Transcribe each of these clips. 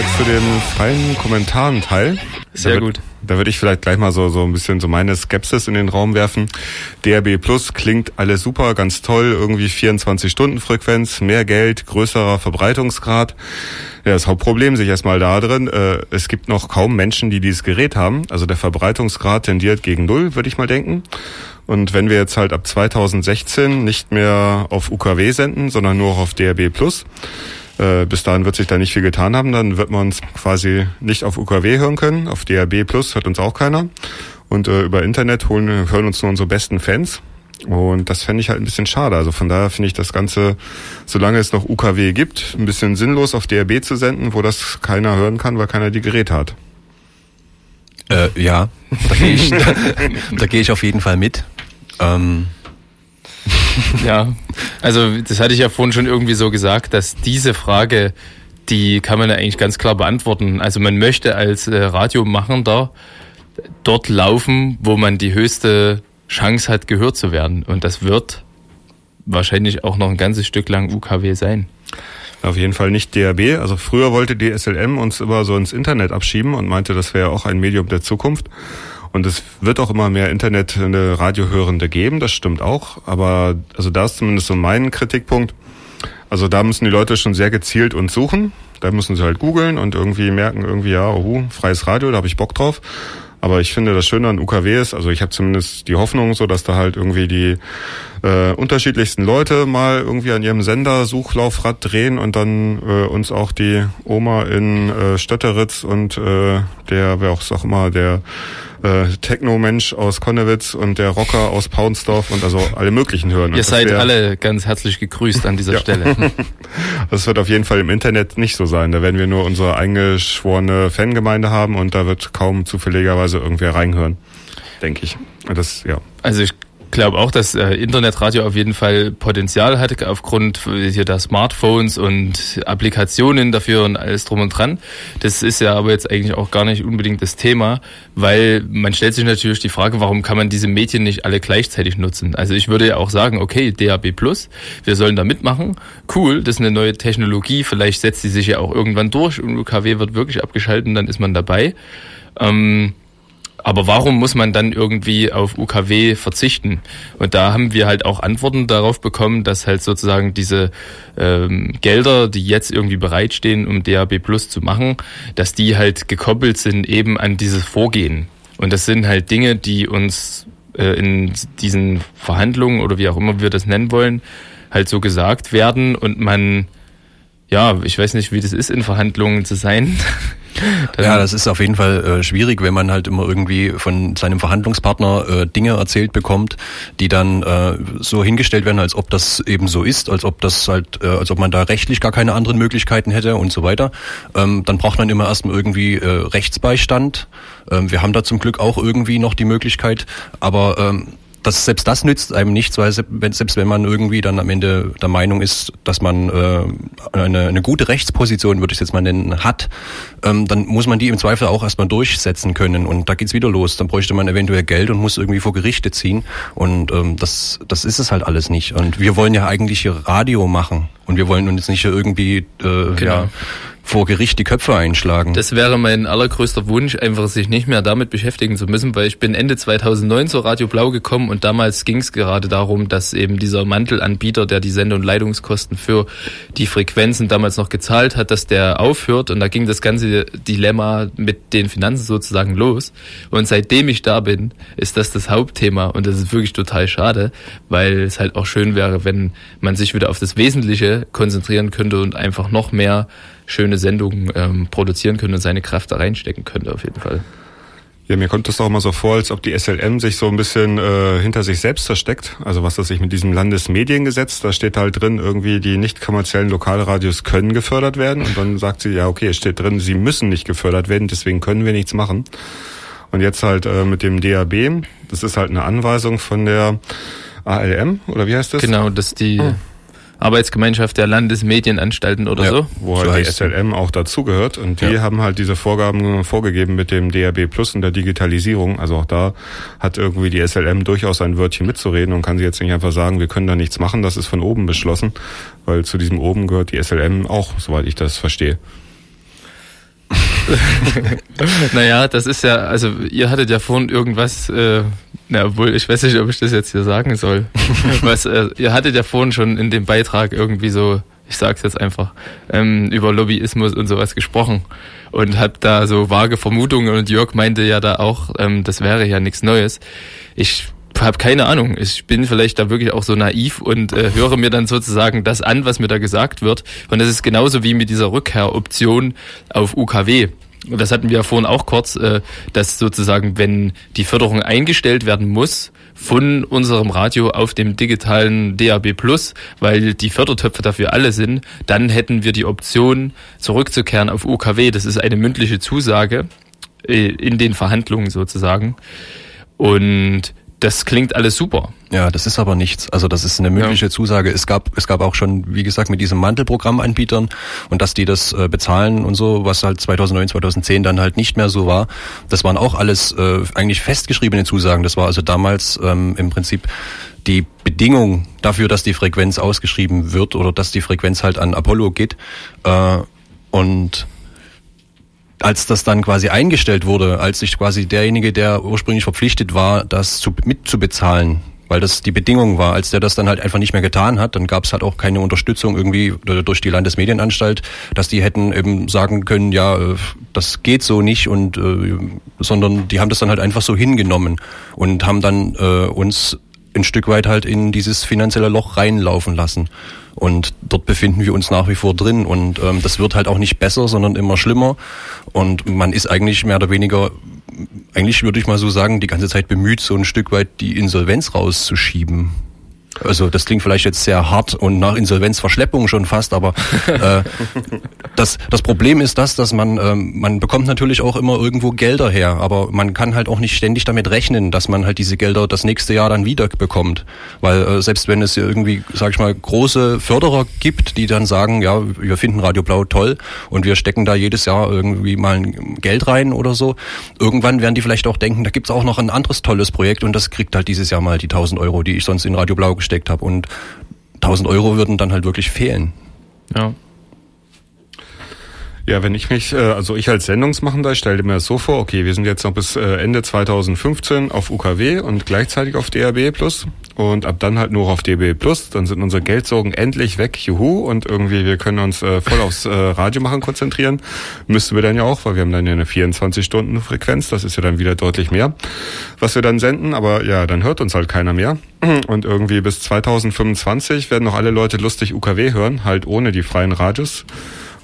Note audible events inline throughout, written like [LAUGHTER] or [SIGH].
jetzt zu den freien Kommentaren-Teil. Sehr da wird, gut. Da würde ich vielleicht gleich mal so, so ein bisschen so meine Skepsis in den Raum werfen. DRB Plus klingt alles super, ganz toll, irgendwie 24-Stunden-Frequenz, mehr Geld, größerer Verbreitungsgrad. Ja, das Hauptproblem sich erstmal da drin, äh, es gibt noch kaum Menschen, die dieses Gerät haben. Also der Verbreitungsgrad tendiert gegen Null, würde ich mal denken. Und wenn wir jetzt halt ab 2016 nicht mehr auf UKW senden, sondern nur auf DRB Plus, äh, bis dahin wird sich da nicht viel getan haben, dann wird man uns quasi nicht auf UKW hören können. Auf DRB Plus hört uns auch keiner. Und äh, über Internet holen, hören uns nur unsere besten Fans. Und das fände ich halt ein bisschen schade. Also von daher finde ich das Ganze, solange es noch UKW gibt, ein bisschen sinnlos auf DRB zu senden, wo das keiner hören kann, weil keiner die Geräte hat. Äh, ja, da gehe ich, da, [LAUGHS] da geh ich auf jeden Fall mit. Ähm, [LAUGHS] ja, also das hatte ich ja vorhin schon irgendwie so gesagt, dass diese Frage, die kann man ja eigentlich ganz klar beantworten. Also man möchte als äh, Radiomachender dort laufen, wo man die höchste Chance hat, gehört zu werden. Und das wird wahrscheinlich auch noch ein ganzes Stück lang UKW sein. Auf jeden Fall nicht DRB. Also früher wollte die SLM uns immer so ins Internet abschieben und meinte, das wäre auch ein Medium der Zukunft. Und es wird auch immer mehr Internet Radiohörende geben, das stimmt auch. Aber also da ist zumindest so mein Kritikpunkt. Also da müssen die Leute schon sehr gezielt uns suchen. Da müssen sie halt googeln und irgendwie merken, irgendwie, ja, oh, freies Radio, da habe ich Bock drauf. Aber ich finde, das Schöne an UKW ist, also ich habe zumindest die Hoffnung, so dass da halt irgendwie die äh, unterschiedlichsten Leute mal irgendwie an ihrem Sender Suchlaufrad drehen und dann äh, uns auch die Oma in äh, Stötteritz und äh, der, wer auch auch immer, der äh, Techno-Mensch aus Konnewitz und der Rocker aus Paunsdorf und also alle möglichen hören. Ihr seid wär, alle ganz herzlich gegrüßt an dieser Stelle. [LAUGHS] das wird auf jeden Fall im Internet nicht so sein. Da werden wir nur unsere eingeschworene Fangemeinde haben und da wird kaum zufälligerweise irgendwer reinhören, denke ich. Das, ja. Also ich glaube auch, dass äh, Internetradio auf jeden Fall Potenzial hat, aufgrund hier der Smartphones und Applikationen dafür und alles drum und dran. Das ist ja aber jetzt eigentlich auch gar nicht unbedingt das Thema, weil man stellt sich natürlich die Frage, warum kann man diese Medien nicht alle gleichzeitig nutzen? Also ich würde ja auch sagen, okay, DAB Plus, wir sollen da mitmachen. Cool, das ist eine neue Technologie, vielleicht setzt sie sich ja auch irgendwann durch und UKW wird wirklich abgeschaltet, dann ist man dabei. Ähm, aber warum muss man dann irgendwie auf UKW verzichten? Und da haben wir halt auch Antworten darauf bekommen, dass halt sozusagen diese ähm, Gelder, die jetzt irgendwie bereitstehen, um DAB Plus zu machen, dass die halt gekoppelt sind eben an dieses Vorgehen. Und das sind halt Dinge, die uns äh, in diesen Verhandlungen oder wie auch immer wir das nennen wollen, halt so gesagt werden und man ja, ich weiß nicht, wie das ist, in Verhandlungen zu sein. [LAUGHS] ja, das ist auf jeden Fall äh, schwierig, wenn man halt immer irgendwie von seinem Verhandlungspartner äh, Dinge erzählt bekommt, die dann äh, so hingestellt werden, als ob das eben so ist, als ob das halt, äh, als ob man da rechtlich gar keine anderen Möglichkeiten hätte und so weiter. Ähm, dann braucht man immer erstmal irgendwie äh, Rechtsbeistand. Ähm, wir haben da zum Glück auch irgendwie noch die Möglichkeit, aber ähm, das, selbst das nützt einem nichts, weil selbst wenn man irgendwie dann am Ende der Meinung ist, dass man äh, eine, eine gute Rechtsposition, würde ich es jetzt mal nennen, hat, ähm, dann muss man die im Zweifel auch erstmal durchsetzen können. Und da geht's wieder los. Dann bräuchte man eventuell Geld und muss irgendwie vor Gerichte ziehen. Und ähm, das, das ist es halt alles nicht. Und wir wollen ja eigentlich hier Radio machen. Und wir wollen uns nicht irgendwie äh, genau. ja, vor Gericht die Köpfe einschlagen. Das wäre mein allergrößter Wunsch, einfach sich nicht mehr damit beschäftigen zu müssen, weil ich bin Ende 2009 zur Radio Blau gekommen und damals ging es gerade darum, dass eben dieser Mantelanbieter, der die Sende- und Leitungskosten für die Frequenzen damals noch gezahlt hat, dass der aufhört und da ging das ganze Dilemma mit den Finanzen sozusagen los. Und seitdem ich da bin, ist das das Hauptthema und das ist wirklich total schade, weil es halt auch schön wäre, wenn man sich wieder auf das Wesentliche konzentrieren könnte und einfach noch mehr schöne Sendungen ähm, produzieren könnte und seine Kraft da reinstecken könnte auf jeden Fall. Ja, mir kommt das auch mal so vor, als ob die SLM sich so ein bisschen äh, hinter sich selbst versteckt. Also was das sich mit diesem Landesmediengesetz, da steht halt drin, irgendwie die nicht kommerziellen Lokalradios können gefördert werden. Und dann sagt sie, ja, okay, es steht drin, sie müssen nicht gefördert werden, deswegen können wir nichts machen. Und jetzt halt äh, mit dem DAB, das ist halt eine Anweisung von der ALM, oder wie heißt das? Genau, das ist die... Oh Arbeitsgemeinschaft der Landesmedienanstalten oder ja, so. Wo halt so die SLM auch dazugehört und die ja. haben halt diese Vorgaben vorgegeben mit dem DRB Plus und der Digitalisierung. Also auch da hat irgendwie die SLM durchaus ein Wörtchen mitzureden und kann sie jetzt nicht einfach sagen, wir können da nichts machen, das ist von oben beschlossen, weil zu diesem oben gehört die SLM auch, soweit ich das verstehe. [LAUGHS] naja, das ist ja, also ihr hattet ja vorhin irgendwas, äh, na, obwohl ich weiß nicht, ob ich das jetzt hier sagen soll. [LAUGHS] Was, äh, ihr hattet ja vorhin schon in dem Beitrag irgendwie so, ich sag's jetzt einfach, ähm, über Lobbyismus und sowas gesprochen und habt da so vage Vermutungen und Jörg meinte ja da auch, ähm, das wäre ja nichts Neues. Ich habe keine Ahnung. Ich bin vielleicht da wirklich auch so naiv und äh, höre mir dann sozusagen das an, was mir da gesagt wird. Und das ist genauso wie mit dieser Rückkehroption auf UKW. Das hatten wir ja vorhin auch kurz, äh, dass sozusagen, wenn die Förderung eingestellt werden muss von unserem Radio auf dem digitalen DAB Plus, weil die Fördertöpfe dafür alle sind, dann hätten wir die Option zurückzukehren auf UKW. Das ist eine mündliche Zusage äh, in den Verhandlungen sozusagen. Und das klingt alles super. Ja, das ist aber nichts. Also das ist eine mündliche ja. Zusage. Es gab, es gab auch schon, wie gesagt, mit diesem Mantelprogrammanbietern und dass die das äh, bezahlen und so, was halt 2009, 2010 dann halt nicht mehr so war. Das waren auch alles äh, eigentlich festgeschriebene Zusagen. Das war also damals ähm, im Prinzip die Bedingung dafür, dass die Frequenz ausgeschrieben wird oder dass die Frequenz halt an Apollo geht. Äh, und als das dann quasi eingestellt wurde, als sich quasi derjenige, der ursprünglich verpflichtet war, das zu, mitzubezahlen, weil das die Bedingung war, als der das dann halt einfach nicht mehr getan hat, dann gab es halt auch keine Unterstützung irgendwie durch die Landesmedienanstalt, dass die hätten eben sagen können, ja, äh, das geht so nicht und äh, sondern die haben das dann halt einfach so hingenommen und haben dann äh, uns ein Stück weit halt in dieses finanzielle Loch reinlaufen lassen. Und dort befinden wir uns nach wie vor drin. Und ähm, das wird halt auch nicht besser, sondern immer schlimmer. Und man ist eigentlich mehr oder weniger, eigentlich würde ich mal so sagen, die ganze Zeit bemüht, so ein Stück weit die Insolvenz rauszuschieben. Also das klingt vielleicht jetzt sehr hart und nach Insolvenzverschleppung schon fast, aber [LAUGHS] äh, das, das Problem ist das, dass man, äh, man bekommt natürlich auch immer irgendwo Gelder her, aber man kann halt auch nicht ständig damit rechnen, dass man halt diese Gelder das nächste Jahr dann wieder bekommt. Weil äh, selbst wenn es irgendwie, sag ich mal, große Förderer gibt, die dann sagen, ja, wir finden Radio Blau toll und wir stecken da jedes Jahr irgendwie mal Geld rein oder so, irgendwann werden die vielleicht auch denken, da gibt's auch noch ein anderes tolles Projekt und das kriegt halt dieses Jahr mal die 1000 Euro, die ich sonst in Radio Blau gesteckt habe. Und 1000 Euro würden dann halt wirklich fehlen. Ja. Ja, wenn ich mich, äh, also ich als Sendungsmachender, stelle mir das so vor, okay, wir sind jetzt noch bis äh, Ende 2015 auf UKW und gleichzeitig auf DRB Plus. Und ab dann halt nur auf DB Plus, dann sind unsere Geldsorgen endlich weg, juhu, und irgendwie wir können uns äh, voll aufs Radio machen konzentrieren. Müssten wir dann ja auch, weil wir haben dann ja eine 24-Stunden-Frequenz, das ist ja dann wieder deutlich mehr, was wir dann senden, aber ja, dann hört uns halt keiner mehr. Und irgendwie bis 2025 werden noch alle Leute lustig UKW hören, halt ohne die freien Radios.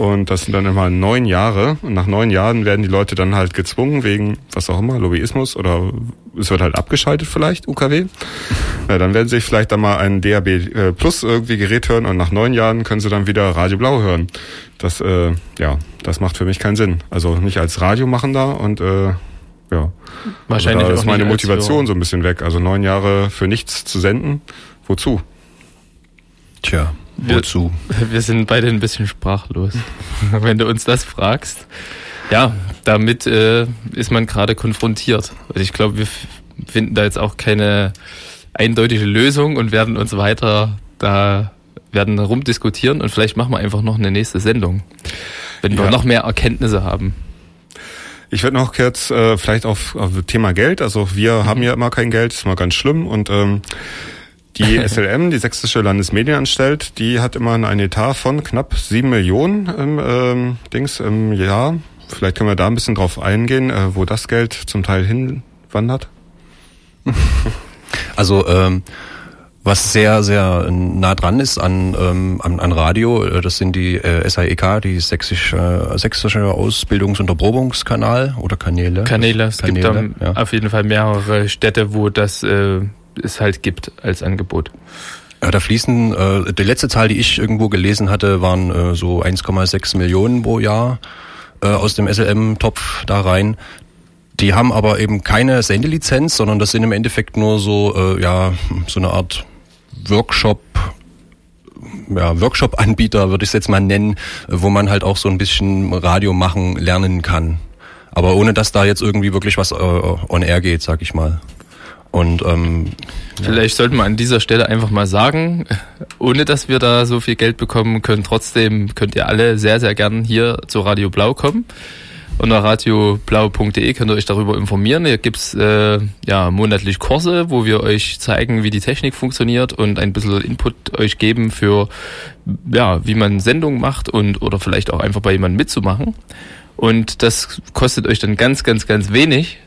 Und das sind dann immer neun Jahre. Und nach neun Jahren werden die Leute dann halt gezwungen, wegen was auch immer, Lobbyismus oder es wird halt abgeschaltet vielleicht, UKW. Ja, dann werden sie vielleicht dann mal ein DAB äh, Plus irgendwie Gerät hören und nach neun Jahren können sie dann wieder Radio Blau hören. Das, äh, ja, das macht für mich keinen Sinn. Also nicht als Radiomachender und äh, ja. Wahrscheinlich also da ist meine Motivation so ein bisschen weg. Also neun Jahre für nichts zu senden. Wozu? Tja. Wozu? Wir, wir sind beide ein bisschen sprachlos, [LAUGHS] wenn du uns das fragst. Ja, damit äh, ist man gerade konfrontiert. Also ich glaube, wir finden da jetzt auch keine eindeutige Lösung und werden uns weiter da werden rumdiskutieren und vielleicht machen wir einfach noch eine nächste Sendung, wenn wir ja. noch mehr Erkenntnisse haben. Ich würde noch kurz äh, vielleicht auf, auf Thema Geld. Also wir haben ja immer kein Geld, ist mal ganz schlimm und ähm, die SLM, die Sächsische Landesmedienanstalt, die hat immer einen Etat von knapp sieben Millionen im ähm, Dings im Jahr. Vielleicht können wir da ein bisschen drauf eingehen, äh, wo das Geld zum Teil hinwandert. [LAUGHS] Also ähm, was sehr, sehr nah dran ist an, ähm, an, an Radio, äh, das sind die äh, SAEK, die Sächsische, äh, Sächsische Ausbildungs- und Erprobungskanal oder Kanäle. Kanäle, es Kanäle, gibt ja. auf jeden Fall mehrere Städte, wo das äh, es halt gibt als Angebot. Ja, da fließen, äh, die letzte Zahl, die ich irgendwo gelesen hatte, waren äh, so 1,6 Millionen pro Jahr äh, aus dem SLM-Topf da rein. Die haben aber eben keine Sendelizenz, sondern das sind im Endeffekt nur so, äh, ja, so eine Art Workshop, ja, Workshop-Anbieter, würde ich es jetzt mal nennen, wo man halt auch so ein bisschen Radio machen lernen kann. Aber ohne dass da jetzt irgendwie wirklich was äh, on air geht, sag ich mal. Und ähm, vielleicht ja. sollten wir an dieser Stelle einfach mal sagen, [LAUGHS] ohne dass wir da so viel Geld bekommen können, trotzdem könnt ihr alle sehr, sehr gern hier zu Radio Blau kommen. Unter radioblau.de könnt ihr euch darüber informieren. Hier gibt's äh, ja monatlich Kurse, wo wir euch zeigen, wie die Technik funktioniert und ein bisschen Input euch geben für ja, wie man Sendungen macht und oder vielleicht auch einfach bei jemandem mitzumachen. Und das kostet euch dann ganz, ganz, ganz wenig.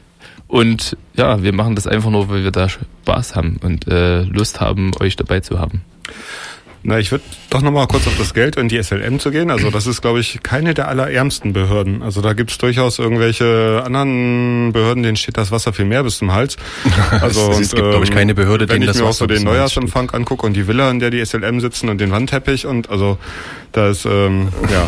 Und ja, wir machen das einfach nur, weil wir da Spaß haben und äh, Lust haben, euch dabei zu haben. Na, ich würde doch nochmal kurz auf das Geld und die SLM zu gehen. Also das ist, glaube ich, keine der allerärmsten Behörden. Also da gibt's durchaus irgendwelche anderen Behörden, denen steht das Wasser viel mehr bis zum Hals. [LAUGHS] Also es, es gibt, ähm, glaube ich, keine Behörde, wenn denen ich das mir auch Wasser so den Neujahrsempfang angucke und die Villa, in der die SLM sitzen und den Wandteppich und also da ist ähm, ja,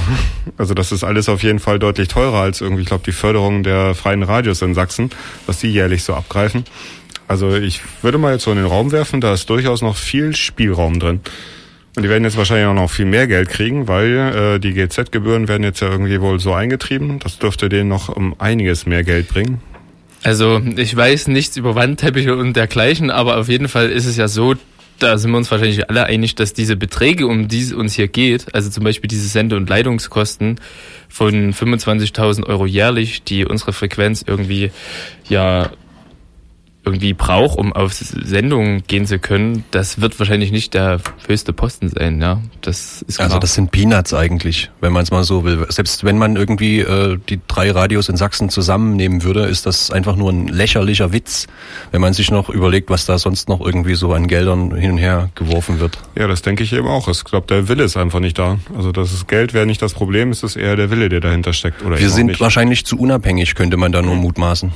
also das ist alles auf jeden Fall deutlich teurer als irgendwie, ich glaube, die Förderung der freien Radios in Sachsen, was die jährlich so abgreifen. Also ich würde mal jetzt so in den Raum werfen, da ist durchaus noch viel Spielraum drin. Und die werden jetzt wahrscheinlich auch noch viel mehr Geld kriegen, weil äh, die GZ-Gebühren werden jetzt ja irgendwie wohl so eingetrieben. Das dürfte denen noch um einiges mehr Geld bringen. Also ich weiß nichts über Wandteppiche und dergleichen, aber auf jeden Fall ist es ja so, da sind wir uns wahrscheinlich alle einig, dass diese Beträge, um die es uns hier geht, also zum Beispiel diese Sende- und Leitungskosten von 25.000 Euro jährlich, die unsere Frequenz irgendwie ja irgendwie braucht, um auf Sendungen gehen zu können, das wird wahrscheinlich nicht der höchste Posten sein, ja. Das ist klar. Also das sind Peanuts eigentlich, wenn man es mal so will. Selbst wenn man irgendwie äh, die drei Radios in Sachsen zusammennehmen würde, ist das einfach nur ein lächerlicher Witz, wenn man sich noch überlegt, was da sonst noch irgendwie so an Geldern hin und her geworfen wird. Ja, das denke ich eben auch. Ich glaube, der Wille ist einfach nicht da. Also das ist Geld wäre nicht das Problem, es ist eher der Wille, der dahinter steckt. Oder Wir sind nicht. wahrscheinlich zu unabhängig, könnte man da nur mutmaßen.